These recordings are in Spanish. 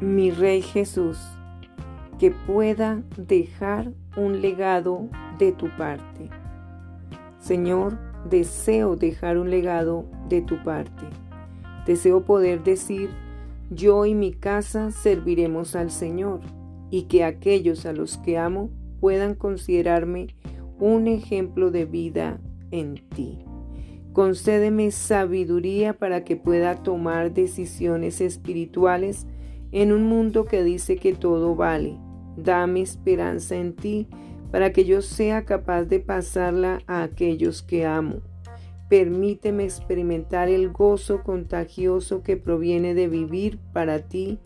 mi Rey Jesús, que pueda dejar un legado de tu parte. Señor, deseo dejar un legado de tu parte. Deseo poder decir, yo y mi casa serviremos al Señor, y que aquellos a los que amo puedan considerarme un ejemplo de vida en ti. Concédeme sabiduría para que pueda tomar decisiones espirituales en un mundo que dice que todo vale. Dame esperanza en ti para que yo sea capaz de pasarla a aquellos que amo. Permíteme experimentar el gozo contagioso que proviene de vivir para ti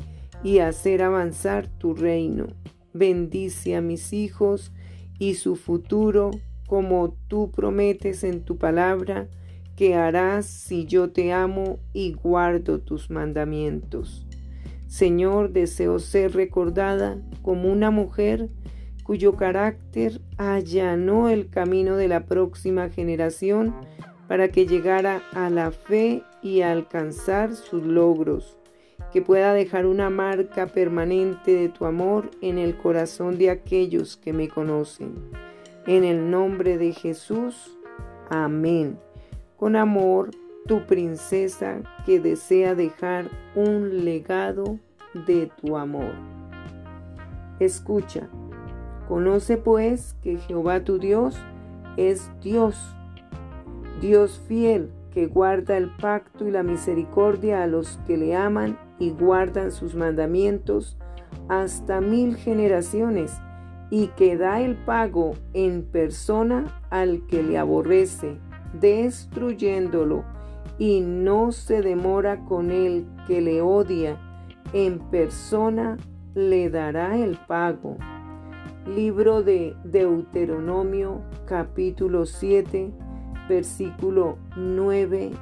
y hacer avanzar tu reino. Bendice a mis hijos y su futuro como tú prometes en tu palabra que harás si yo te amo y guardo tus mandamientos. Señor, deseo ser recordada como una mujer cuyo carácter allanó el camino de la próxima generación para que llegara a la fe y a alcanzar sus logros, que pueda dejar una marca permanente de tu amor en el corazón de aquellos que me conocen. En el nombre de Jesús, amén. Con amor, tu princesa que desea dejar un legado de tu amor. Escucha, conoce pues que Jehová tu Dios es Dios, Dios fiel que guarda el pacto y la misericordia a los que le aman y guardan sus mandamientos hasta mil generaciones y que da el pago en persona al que le aborrece destruyéndolo, y no se demora con el que le odia, en persona le dará el pago. Libro de Deuteronomio capítulo 7 versículo 9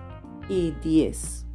y 10.